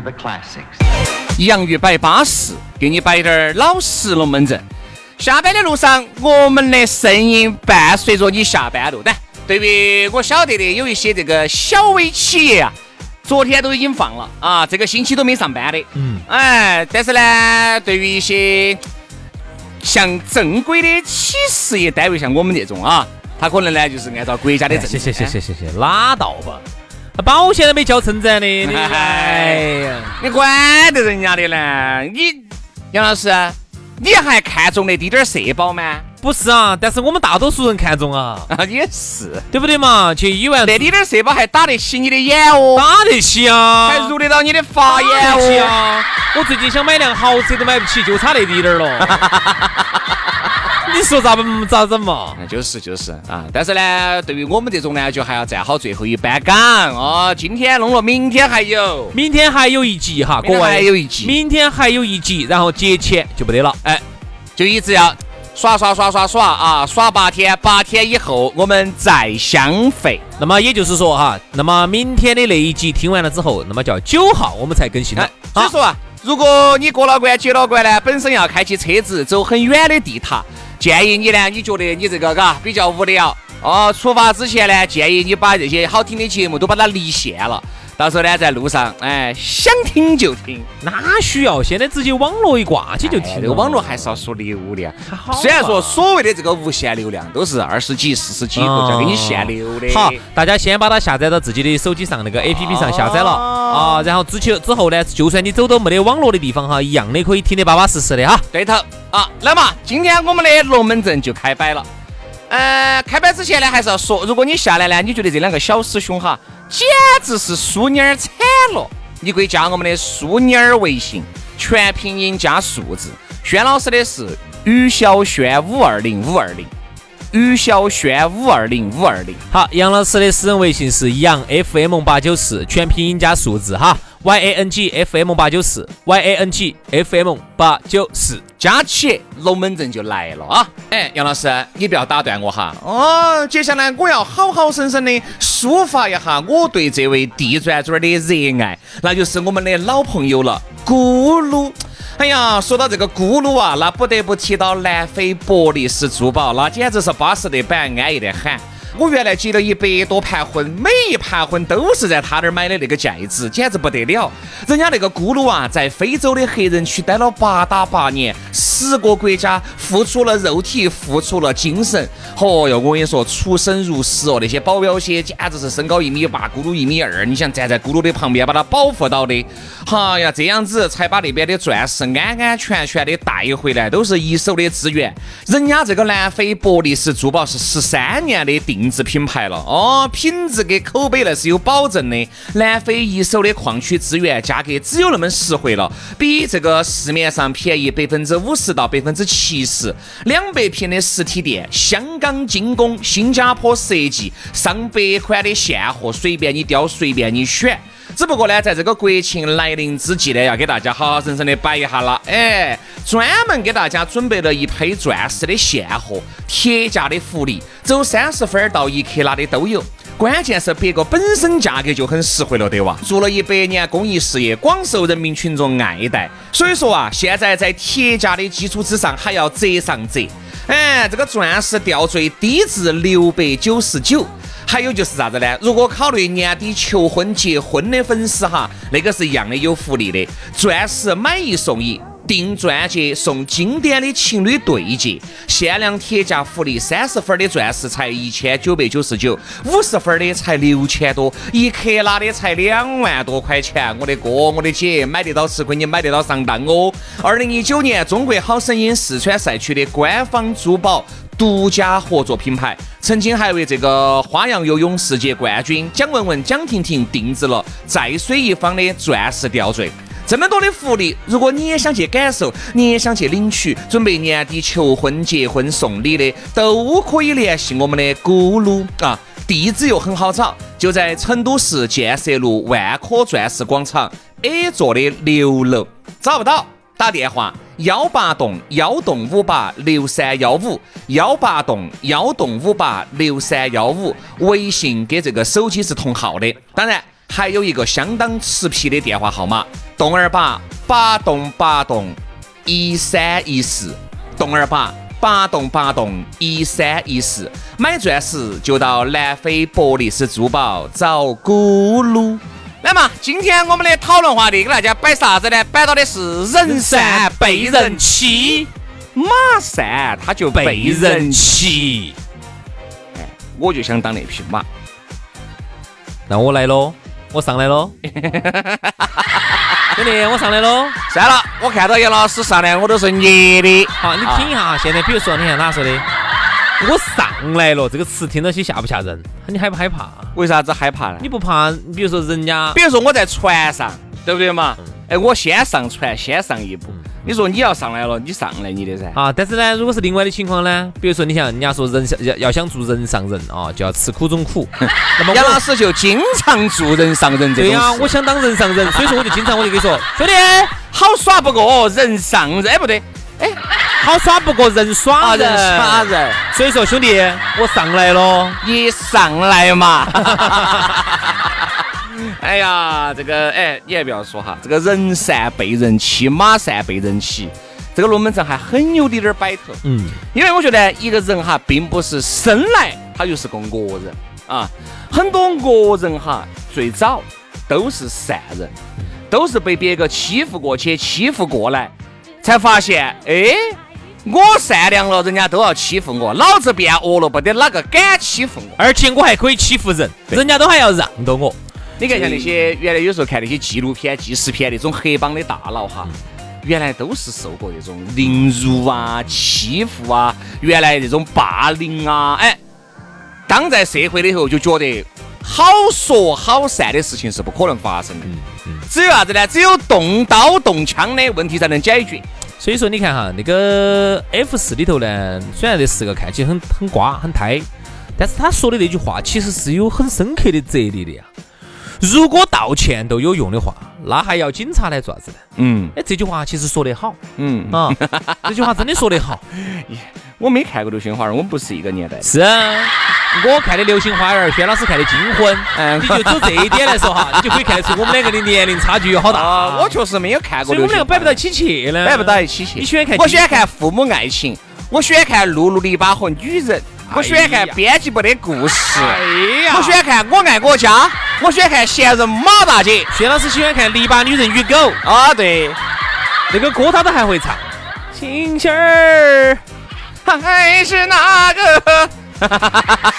To the classics。洋芋摆巴适，给你摆点儿老实龙门阵。下班的路上，我们的声音伴随着你下班路。但对于我晓得的，有一些这个小微企业啊，昨天都已经放了啊，这个星期都没上班的。嗯。哎，但是呢，对于一些像正规的企事业单位，像我们这种啊，他可能呢就是按照国家的政策。谢谢谢谢谢谢，拉倒吧。保险都没交称赞的，你 哎呀，你管得人家的呢？你杨老师，你还看中那滴点儿社保吗？不是啊，但是我们大多数人看中啊，也是，对不对嘛？去医院那滴点儿社保还打得起你的眼哦，打得起啊，还入得到你的法眼哦。啊我最近想买辆豪车都买不起，就差那滴点儿了。你说咋不咋整嘛？就是就是啊，但是呢，对于我们这种呢，就还要站好最后一班岗哦。今天弄了，明天还有，明天还有一集哈，各位还有一集，明天还有一集，然后节前就不得了，哎，就一直要耍耍耍耍耍啊，耍八天，八天以后我们再相会。那么也就是说哈，那么明天的那一集听完了之后，那么叫九号我们才更新的。所以说啊，如果你过了关、接了关呢，本身要开起车子走很远的地塔。建议你呢，你觉得你这个嘎比较无聊哦。出发之前呢，建议你把这些好听的节目都把它离线了。到时候呢，在路上，哎，想听就听，哪需要？现在直接网络一挂起就听。这个网络还是要说流量。虽然说所谓的这个无限流量都是二十几、四十几国家给你限流的。好，大家先把它下载到自己的手机上那个 APP 上下载了啊。然后之前之后呢，就算你走到没得网络的地方哈，一样的可以听得巴巴适适的哈。对头啊。那么今天我们的龙门阵就开摆了。呃，开摆之前呢，还是要说，如果你下来呢，你觉得这两个小师兄哈。简直是淑妮儿惨了！你可以加我们的淑妮儿微信，全拼音加数字。轩老师的是于小轩五二零五二零，于小轩五二零五二零。好，杨老师的私人微信是杨 FM 八九四，全拼音加数字哈。Y A N G F M 八九四，Y A N G F M 八九四，加起龙门阵就来了啊！哎，杨老师，你不要打断我哈。哦，接下来我要好好生生的抒发一下我对这位地转转的热爱，那就是我们的老朋友了，咕噜。哎呀，说到这个咕噜啊，那不得不提到南非伯利斯珠宝，那简直是巴适得板，安逸得很。我原来结了一百多盘婚，每一盘婚都是在他那儿买的那个戒指，简直不得了。人家那个咕噜啊，在非洲的黑人区待了八打八年，十个国家付出了肉体，付出了精神。嚯哟，我跟你说，出生入死哦，那些保镖些简直是身高一米八，咕噜一米二，你想站在咕噜的旁边把他保护到的，哈呀，这样子才把那边的钻石安安全全的带回来，都是一手的资源。人家这个南非伯利斯珠宝是十三年的定。制品牌了哦，品质跟口碑那是有保证的。南非一手的矿区资源，价格只有那么实惠了，比这个市面上便宜百分之五十到百分之七十。两百平的实体店，香港精工，新加坡设计，上百款的现货，随便你挑，随便你选。只不过呢，在这个国庆来临之际呢，要给大家好好生生的摆一下了。哎，专门给大家准备了一批钻石的现货，铁价的福利，走三十分到一克拉的都有。关键是别个本身价格就很实惠了，对哇？做了一百年公益事业，广受人民群众爱戴。所以说啊，现在在铁价的基础之上还要折上折。哎，这个钻石吊坠低至六百九十九。还有就是啥子呢？如果考虑年底求婚结婚的粉丝哈，那个是一样的有福利的，钻石买一送一。订钻戒送经典的情侣对戒，限量铁价福利，三十分的钻石才一千九百九十九，五十分的才六千多，一克拉的才两万多块钱。我的哥，我的姐，买得到吃亏，你买得到上当哦！二零一九年中国好声音四川赛区的官方珠宝独家合作品牌，曾经还为这个花样游泳世界冠军蒋雯雯、蒋婷婷定制了在水一方的钻石吊坠。这么多的福利，如果你也想去感受，你也想去领取，准备年底求婚、结婚送礼的，都可以联系我们的咕噜啊，地址又很好找，就在成都市建设路万科钻石广场 A 座的六楼。找不到，打电话幺八栋幺栋五八六三幺五，幺八栋幺栋五八六三幺五，微信跟这个手机是同号的，当然。还有一个相当吃皮的电话号码：栋二八八栋八栋一三一四，栋二八八栋八栋一三一四。买钻石就到南非博利斯珠宝找咕噜。那么今天我们的讨论话题给大家摆啥子呢？摆到的是人善被人欺，马善他就被人骑。哎，我就想当那匹马。那我来喽。我上来喽，兄弟，我上来喽。算了，我看到杨老师上来，我都是捏的。好，你听一下，现在比如说，你看哪说的？我上来了，这个词听到起吓不吓人？你害不害怕？为啥子害怕呢？你不怕？比如说人家，比如说我在船上，对不对嘛？哎，我先上船，先上一步。你说你要上来了，你上来你的噻。啊，但是呢，如果是另外的情况呢，比如说你像人家说人要要想做人上人啊，就要吃苦中苦。那 么杨老师就经常做人上人这种对呀，我想当人上人，所以说我就经常我就跟你说，兄弟，好耍不过人上人，哎不对，哎，好耍不过人耍人。人耍人。所以说兄弟，我上来了，你上来嘛。哎呀，这个哎，你还不要说哈，这个人善被人欺，马善被人骑，这个龙门阵还很有点点摆头。嗯，因为我觉得一个人哈，并不是生来他就是个恶人啊，很多恶人哈，最早都是善人，都是被别个欺负过去，欺负过来，才发现，哎，我善良了，人家都要欺负我，老子变恶了，不得哪个敢欺负我，而且我还可以欺负人，人家都还要让着我。你看，像那些原来有时候看那些纪录片、纪实片那种黑帮的大佬哈，原来都是受过那种凌辱啊、欺负啊，原来那种霸凌啊，哎，当在社会里头就觉得好说好散的事情是不可能发生的，只有啥子呢？只有动刀动枪的问题才能解决。所以说，你看哈，那个 F 四里头呢，虽然这四个看起来很很瓜很胎，但是他说的那句话其实是有很深刻的哲理的呀。如果道歉都有用的话，那还要警察来做啥子呢？嗯，哎，这句话其实说得好。嗯啊，这句话真的说得好。我没看过《流星花园》，我们不是一个年代。是啊，我看的《流星花园》，轩老师看的《金婚》。嗯，你就从这一点来说哈，你就可以看得出我们两个的年龄差距有好大。我确实没有看过。所以我们两个摆不到一起去呢。摆不到一起去。你喜欢看？我喜欢看父母爱情，我喜欢看露露篱笆和女人。我喜欢看编辑部的故事，哎呀！我喜欢看我爱我家，我喜欢看闲人马大姐。薛老师喜欢看篱笆女人与狗啊，对，那个歌他都还会唱。星星儿 还是那个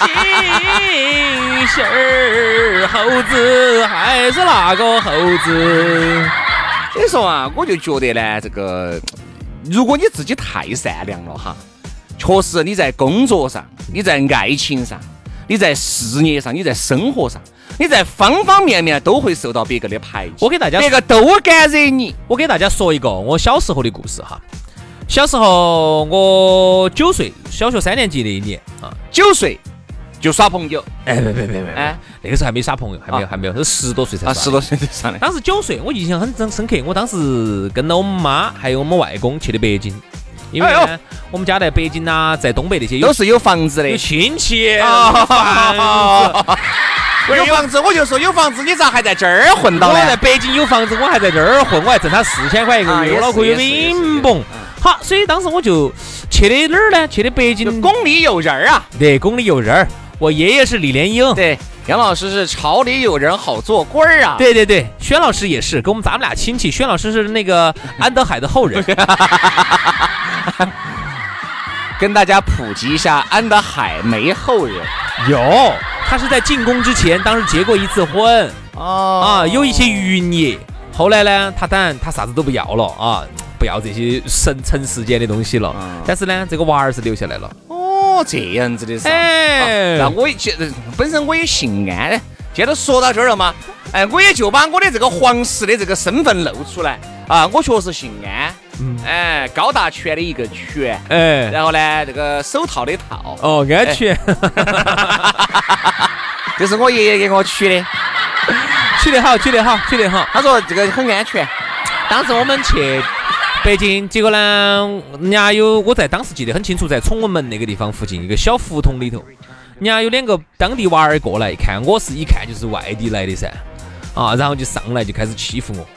星星儿，猴子还是那个猴子。所以说啊，我就觉得呢，这个如果你自己太善良了哈。确实，你在工作上，你在爱情上，你在事业上，你在生活上，你在方方面面都会受到别个的排挤。我给大家，别个都敢惹你。我给大家说一个我小时候的故事哈。小时候我九岁，小学三年级那一年啊，九岁就耍朋友。哎，别别别别，哎，那个时候还没耍朋友，还没有还没有，是十多岁才耍。十多岁才耍的。当时九岁，我印象很深深刻。我当时跟了我们妈还有我们外公去的北京。因为呢，我们家在北京呐，在东北那些都是有房子的，有亲戚。有房子，我就说有房子，你咋还在这儿混到呢？我在北京有房子，我还在这儿混，我还挣他四千块一个月，我脑壳有点懵。好，所以当时我就去的哪儿呢？去的北京宫里有人儿啊，对，宫里有人儿。我爷爷是李莲英，对，杨老师是朝里有人好做官儿啊。对对对，轩老师也是，跟我们咱们俩亲戚。轩老师是那个安德海的后人。跟大家普及一下，安德海没后人。有，他是在进宫之前，当时结过一次婚哦啊，有一些余孽。后来呢，他当然他啥子都不要了啊，不要这些神尘世间的东西了。嗯。但是呢，这个娃儿是留下来了。哦，这样子的是。哎。那我也其实本身我也姓安的，既然都说到这儿了嘛，哎，我也就把我的这个皇室的这个身份露出来啊，我确实姓安，嗯。哎，高大全的一个全，哎，然后呢，这个手套的套，哦，安全，这是我爷爷给我取的，取得好，取得好，取得好。他说这个很安全，当时我们去北京，结果呢，人家有我在当时记得很清楚，在崇文门那个地方附近一个小胡同里头，人家有两个当地娃儿过来，看我是一看就是外地来的噻，啊，然后就上来就开始欺负我。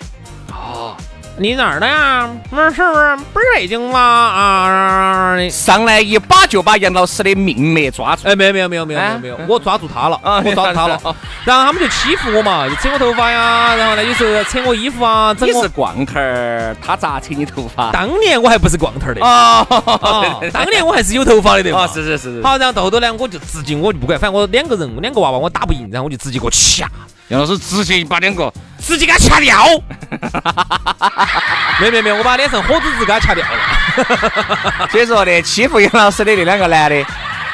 哦，你哪儿的呀？不是不是不是北京吗？啊，上来一把就把杨老师的命脉抓住，哎，没有没有没有没有没有，我抓住他了，我抓住他了，然后他们就欺负我嘛，就扯我头发呀，然后呢有时候扯我衣服啊，整我你是。光头儿，他咋扯你头发？当年我还不是光头儿的，啊，当年我还是有头发的对吧？是是是是。好，然后到后头呢，我就直接我就不管，反正我两个人，两个娃娃我打不赢，然后我就直接给我掐，杨老师直接把两个，直接给他掐掉。没有没有没有，我把脸上火珠子给他掐掉了。所以说呢，欺负杨老师的那两个男的，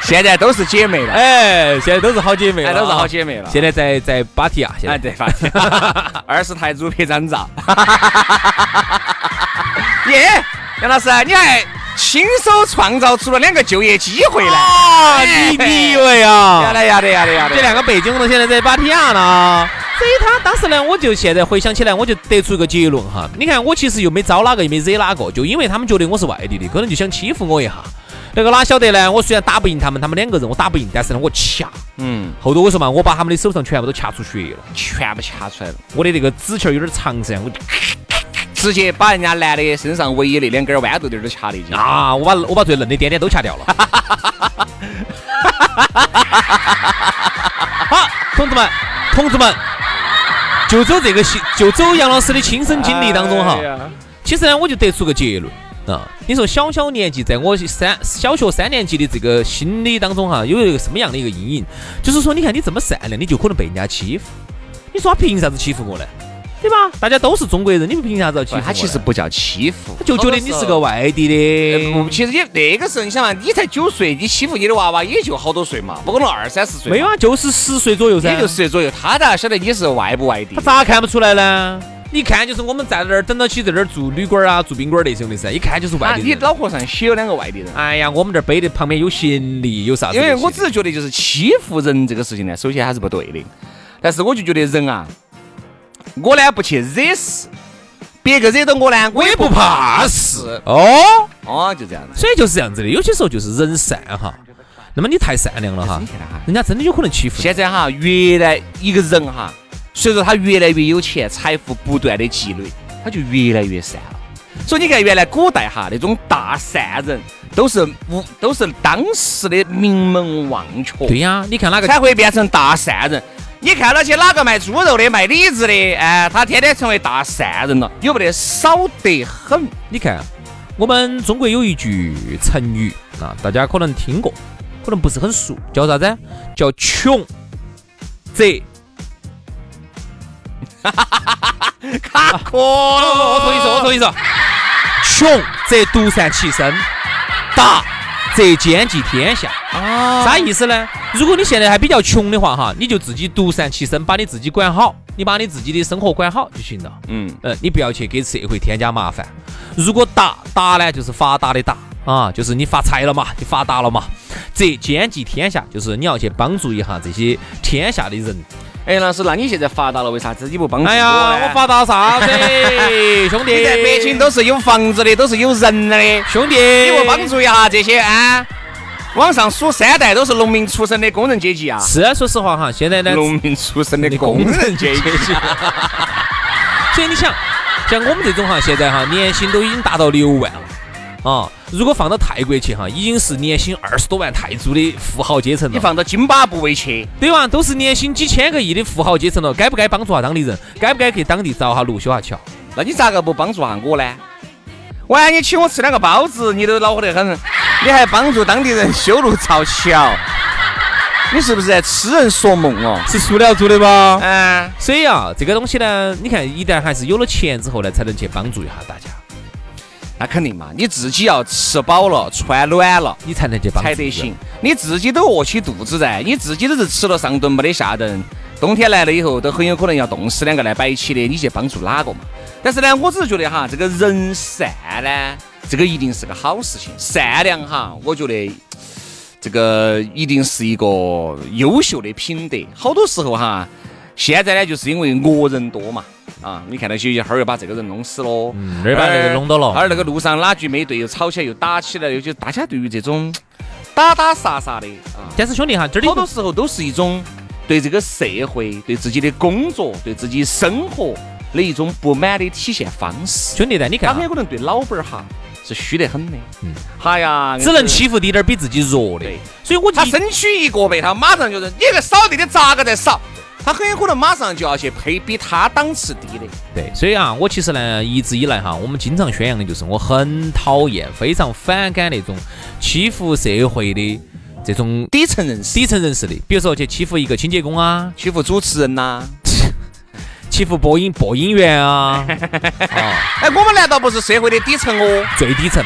现在都是姐妹了，哎，现在都是好姐妹了都是好姐妹了。现在在在芭提雅，现在哎，对，发现 二十台主拍张照。耶，杨老师，你还亲手创造出了两个就业机会来。啊，你你以为啊？要得要得要得要得。这两个北京的现在在芭提雅呢。所以他当时呢，我就现在回想起来，我就得出一个结论哈。你看我其实又没招哪个，又没惹哪个，就因为他们觉得我是外地的，可能就想欺负我一下。那个哪晓得呢？我虽然打不赢他们，他们两个人我打不赢，但是呢我掐。嗯，后头我说嘛，我把他们的手上全部都掐出血了，全部掐出来了，我的那个指甲有点长噻，我就直接把人家男的身上唯一那两根豌豆丁都掐了已经。啊，我把我把最嫩的点点都掐掉了。好，同志们，同志们，就走这个亲，就走杨老师的亲身经历当中哈。其实呢，我就得出个结论啊，你说小小年纪，在我三小学三年级的这个心理当中哈，有一个什么样的一个阴影？就是说，你看你这么善良，你就可能被人家欺负。你说他凭啥子欺负我呢？对吧？大家都是中国人，你们凭啥子要欺负？他其实不叫欺负，他就觉得你是个外地的，其实也那个时候，你想嘛，你才九岁，你欺负你的娃娃也就好多岁嘛，不可能二三十岁。没有啊，就是十岁左右噻。也就十岁左右，他咋晓得你是外不外地他？咋看不出来呢？一看就是我们在那儿等到起在那儿住旅馆啊、住宾馆那种的噻，一看就是外啊，地人。你脑壳上写了两个外地人。哎呀，我们这儿背的旁边有行李，有啥子因？为我只是觉得，就是欺负人这个事情呢，首先还是不对的。但是我就觉得人啊，我呢不去惹事，别个惹到我呢，我也不怕事。哦，哦，就这样子。所以就是这样子的，有些时候就是人善哈，那么你太善良了哈人家真的有可能欺负你。现在哈，越来一个人哈，随着他越来越有钱，财富不断的积累，他就越来越善了。所以你看，原来古代哈那种大善人，都是无都是当时的名门望族。对呀，你看哪个才会变成大善人。你看到起哪个卖猪肉的、卖李子的，哎，他天天成为大善人了，有没得少得很？你看，我们中国有一句成语啊，大家可能听过，可能不是很熟，叫啥子？叫穷则 卡壳我同意说，我同意说，穷则独善其身，达则兼济天下。啊啥意思呢？如果你现在还比较穷的话，哈，你就自己独善其身，把你自己管好，你把你自己的生活管好就行了。嗯，呃，你不要去给社会添加麻烦。如果达达呢，就是发达的达啊，就是你发财了嘛，你发达了嘛。则兼济天下，就是你要去帮助一下这些天下的人。哎，老师，那你现在发达了，为啥子你不帮助哎呀，我发达啥子，兄弟？你在北京都是有房子的，都是有人的，兄弟，你不帮助一下这些啊？往上数三代都是农民出身的工人阶级啊，是啊，说实话哈，现在呢，农民出身的工人阶级。所以你想，像我们这种哈，现在哈年薪都已经达到六万了，啊，如果放到泰国去哈，已经是年薪二十多万泰铢的富豪阶层了。你放到津巴布韦去，对吧？都是年薪几千个亿的富豪阶层了，该不该帮助下当地人？该不该给当地找下路、修下桥？那你咋个不帮助下我呢？万一请我吃两个包子，你都恼火得很，你还帮助当地人修路造桥，你是不是在痴人说梦哦？是塑料做的吧？嗯，所以啊，这个东西呢，你看，一旦还是有了钱之后呢，才能去帮助一下大家，那肯定嘛，你自己要吃饱了、穿暖了你才能去帮助才得行。。你自己都饿起肚子在，你自己都是吃了上顿没得下顿，冬天来了以后都很有可能要冻死两个来摆起的，你去帮助哪个嘛？但是呢，我只是觉得哈，这个人善呢，这个一定是个好事情。善良哈，我觉得这个一定是一个优秀的品德。好多时候哈，现在呢，就是因为恶人多嘛。啊，你看那些一会儿又把这个人弄死了，嗯那儿把那个弄到了而那个路上哪句没对，又吵起来又打起来又，就大家对于这种打打杀杀的啊，但是兄弟哈，这里好多时候都是一种对这个社会、对自己的工作、对自己生活的一种不满的体现方式。兄弟呢，你看啊他很有可能对老板儿哈是虚得很的，嗯，哈呀，只能欺负滴点儿比自己弱的对，所以我就他身躯一过背，他马上就是你个扫地的咋个在扫？他很有可能马上就要去配比他档次低的。对，所以啊，我其实呢，一直以来哈，我们经常宣扬的就是我很讨厌、非常反感那种欺负社会的这种底层人士。底层人士的，比如说去欺负一个清洁工啊，欺负主持人呐、欺负播音播音员啊，啊，哎，我们难道不是社会的底层哦？最底层。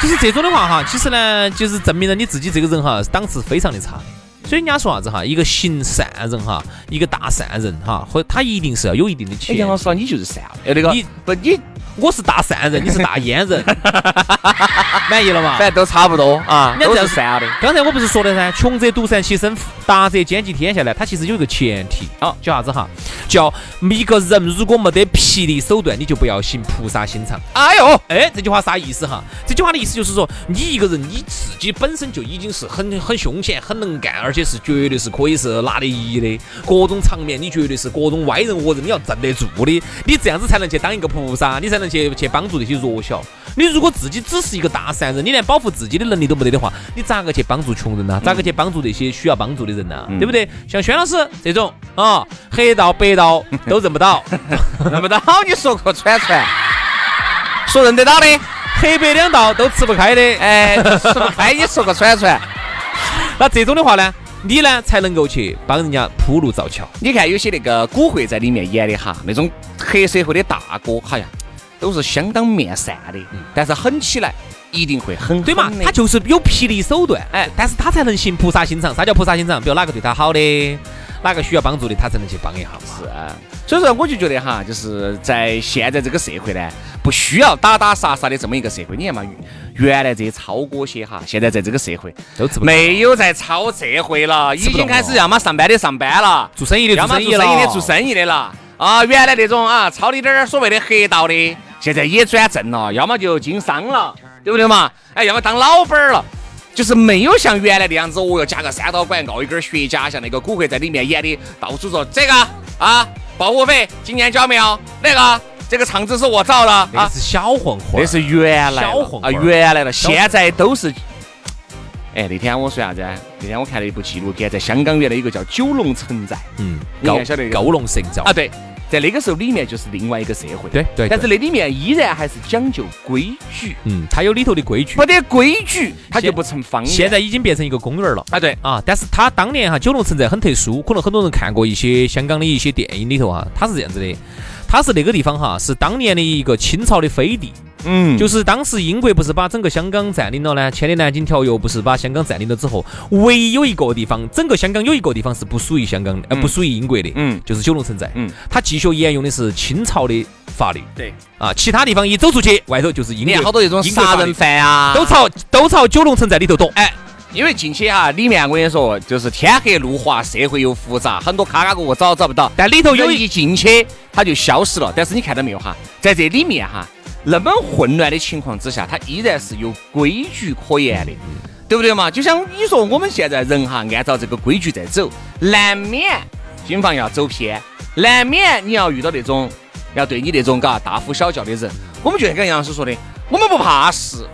就是这种的话哈，其实呢，就是证明了你自己这个人哈，档次非常的差。所以人家说啥子哈，一个行善人哈，一个大善人哈，或他一定是要有一定的哎，钱杨。老师啊，你就是善了。哎，那个你不你我是大善人，你是大阉人，满意了吗？反正都差不多啊，都是善的。刚才我不是说的噻，穷则独善其身，达则兼济天下呢。它其实有一个前提，啊叫啥子哈？叫一个人如果没得霹雳手段，你就不要行菩萨心肠。哎呦，哎，这句话啥意思哈？这句话的意思就是说，你一个人你自己本身就已经是很很凶险、很能干，而且是绝对是可以是拿得一的，各种场面你绝对是各种歪人恶人你要镇得住的，你这样子才能去当一个菩萨，你才能去去帮助那些弱小。你如果自己只是一个大善人，你连保护自己的能力都没得的话，你咋个去帮助穷人呢？咋个去帮助那些需要帮助的人呢？对不对？像轩老师这种啊，黑道白道 都认不到，认不到 你说个串串，说认得到的，黑白两道都吃不开的，哎，吃不开你说个串串。那这种的话呢，你呢才能够去帮人家铺路造桥。你看有些那个古惑在里面演的哈，那种黑社会的大哥，好像都是相当面善的，但是狠起来一定会很对嘛他就是有霹雳手段，哎但是他才能行菩萨心肠。啥叫菩萨心肠？比如哪个对他好的，哪个需要帮助的，他才能去帮一下嘛。是啊，所以说我就觉得哈，就是在现在这个社会呢，不需要打打杀杀的这么一个社会。你看嘛，原来这些超哥些哈，现在在这个社会都吃不没有在超社会了，已经开始要么上班的上班了，做生意的做生意的做生意的了。啊，原来那种啊操的点儿所谓的黑道的，现在也转正了，要么就经商了，对不对嘛？哎，要么当老板儿了。就是没有像原来那样子，哦哟，加个三道拐，熬一根雪茄，像那个古惑在里面演的，到处说这个啊，保护费今年交没有？那个这个厂子是我造的啊，那是小混混，那是原来了啊，小混混儿原来了，现在都是。哎，那天我说啥子啊？那天我看了一部纪录片，在香港原来有一个叫九龙城寨嗯，你高看晓得高龙神照啊，对，在那个时候里面就是另外一个社会，对对，但是那里面依然还是讲究规矩，嗯，它有里头的规矩。没，得规矩它就不成方圆。现在已经变成一个公园了。啊，对，啊，但是它当年哈九龙城寨很特殊，可能很多人看过一些香港的一些电影里头哈，它是这样子的，它是那个地方哈是当年的一个清朝的飞地，嗯，就是当时英国不是把整个香港占领了呢，签的南京条约不是把香港占领了之后，唯一有一个地方，整个香港有一个地方是不属于香港的，呃，嗯不属于英国的，嗯。就是九龙城寨，嗯，它继续沿用的是清朝的法律。对，啊，其他地方一走出去，外头就是英国，好多那种杀人犯啊，都朝都朝九龙城寨里头躲，哎。因为进去哈，里面我跟你说，就是天黑路滑，社会又复杂，很多卡卡角角找都找不到。但里头有一进去，它就消失了。但是你看到没有哈，在这里面哈，那么混乱的情况之下，它依然是有规矩可言的，对不对嘛？就像你说我们现在人哈，按照这个规矩在走，难免经常要走偏，难免你要遇到那种要对你那种嘎大呼小叫的人。我们就像刚杨老师说的，我们不怕事，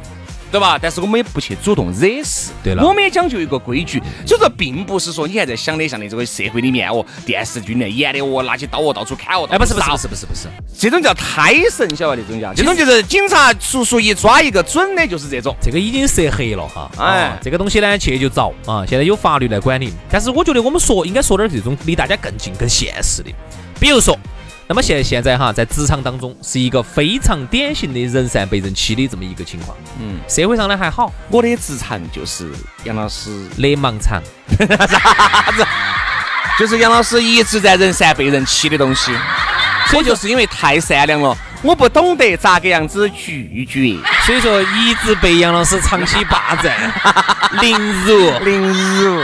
对吧？但是我们也不去主动惹事。对了我们也讲究一个规矩，所以说并不是说你还在想的像那这个社会里面哦，电视剧里面演的哦，拿起刀哦到处砍哦，哎，不是不是不是不是不是，这种叫胎神，晓得吧？这种叫，这种就是警察叔叔一抓一个准的，就是这种。这个已经涉黑了哈。哎哎，这个东西呢，去就找啊，现在有法律来管理。但是我觉得我们说应该说点这种离大家更近、更现实的，比如说。那么现现在哈，在职场当中是一个非常典型的人善被人欺的这么一个情况。嗯，社会上呢还好，我的职场就是杨老师，的盲场。就是杨老师一直在人善被人欺的东西，我就是因为太善良了，我不懂得咋个样子拒绝。所以说一直被杨老师长期霸占、凌辱。凌辱。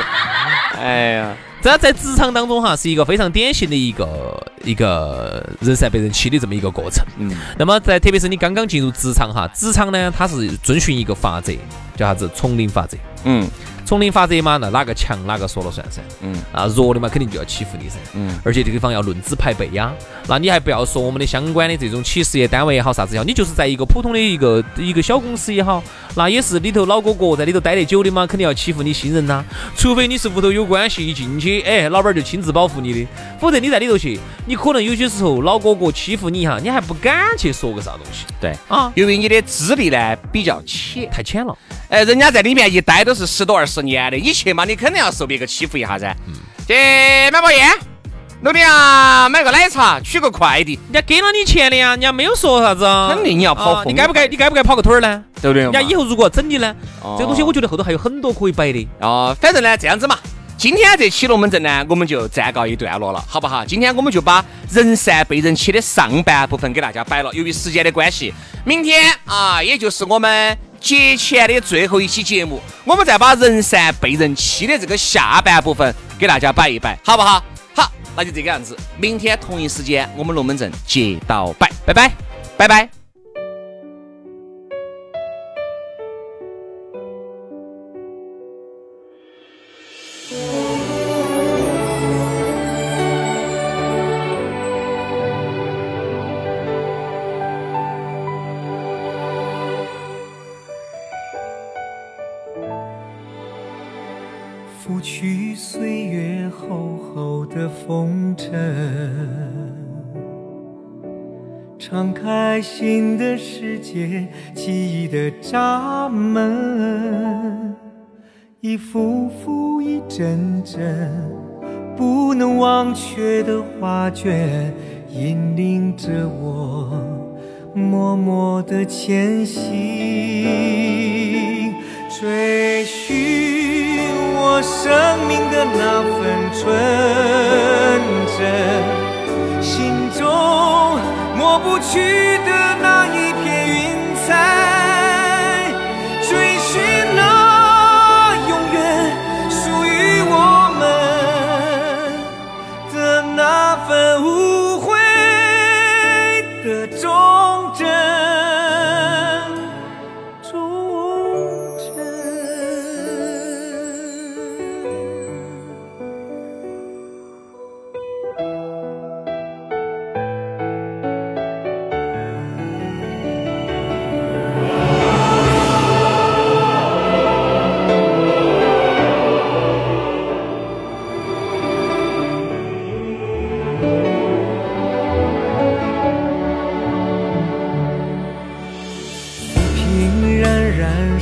哎呀，这在职场当中哈，是一个非常典型的一个一个人善被人欺的这么一个过程。嗯，那么在特别是你刚刚进入职场哈，职场呢它是遵循一个法则，叫啥子丛林法则。嗯丛林法则嘛，那哪个强哪个说了算噻。嗯啊，弱的嘛肯定就要欺负你噻。嗯，而且这个地方要论资排辈呀。那你还不要说我们的相关的这种企事业单位也好，啥子也好，你就是在一个普通的一个一个小公司也好，那也是里头老哥哥在里头待得久的嘛，肯定要欺负你新人呐。除非你是屋头有关系，一进去，哎，老板就亲自保护你的，否则你在里头去，你可能有些时候老哥哥欺负你一下，你还不敢去说个啥东西对。啊，由于你的资历呢比较浅，太浅了。哎，人家在里面一待都是十多二十年的，你去嘛，你肯定要受别个欺负一下噻。去买包烟，楼底下买个奶茶，取个快递，人家给了你钱的呀，人家没有说啥子啊。肯定你要跑啊你该不该？你该不该跑个腿儿呢？对不对？人家以后如果要整你呢，哦这个东西我觉得后头还有很多可以摆的。哦，反正呢这样子嘛，今天这期龙门阵呢，我们就暂告一段落了，好不好？今天我们就把人善被人欺的上半部分给大家摆了。由于时间的关系，明天啊，也就是我们节前的最后一期节目，我们再把人善被人欺的这个下半部分给大家摆一摆，好不好？好，那就这个样子，明天同一时间我们龙门阵接到摆，拜拜，拜拜。新的世界，记忆的闸门，一幅幅一帧帧不能忘却的画卷，引领着我默默的前行，追寻我生命的那份纯真，心中抹不去的那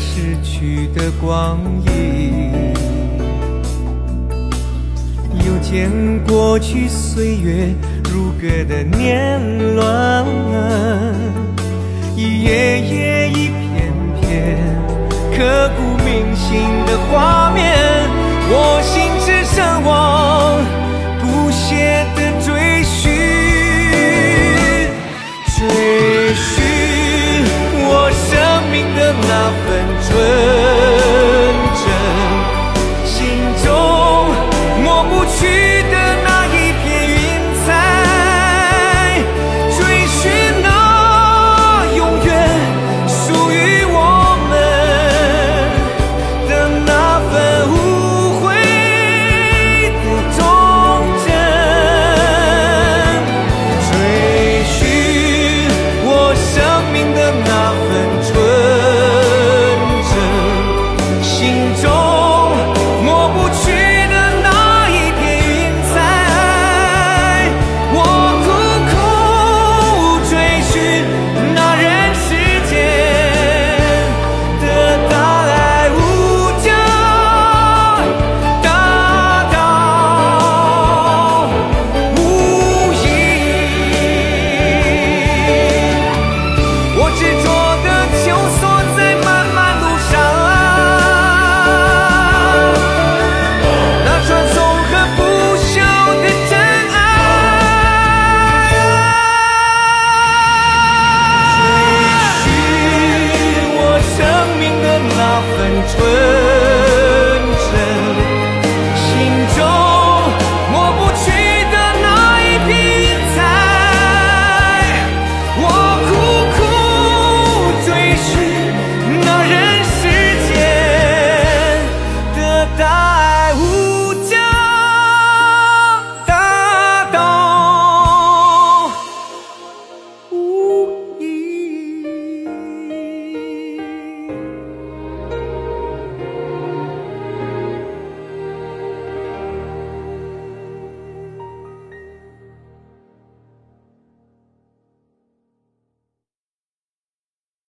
逝去的光阴，又见过去岁月如歌的年轮，一页页，一片片，刻骨铭心的画面，我心之神往。good.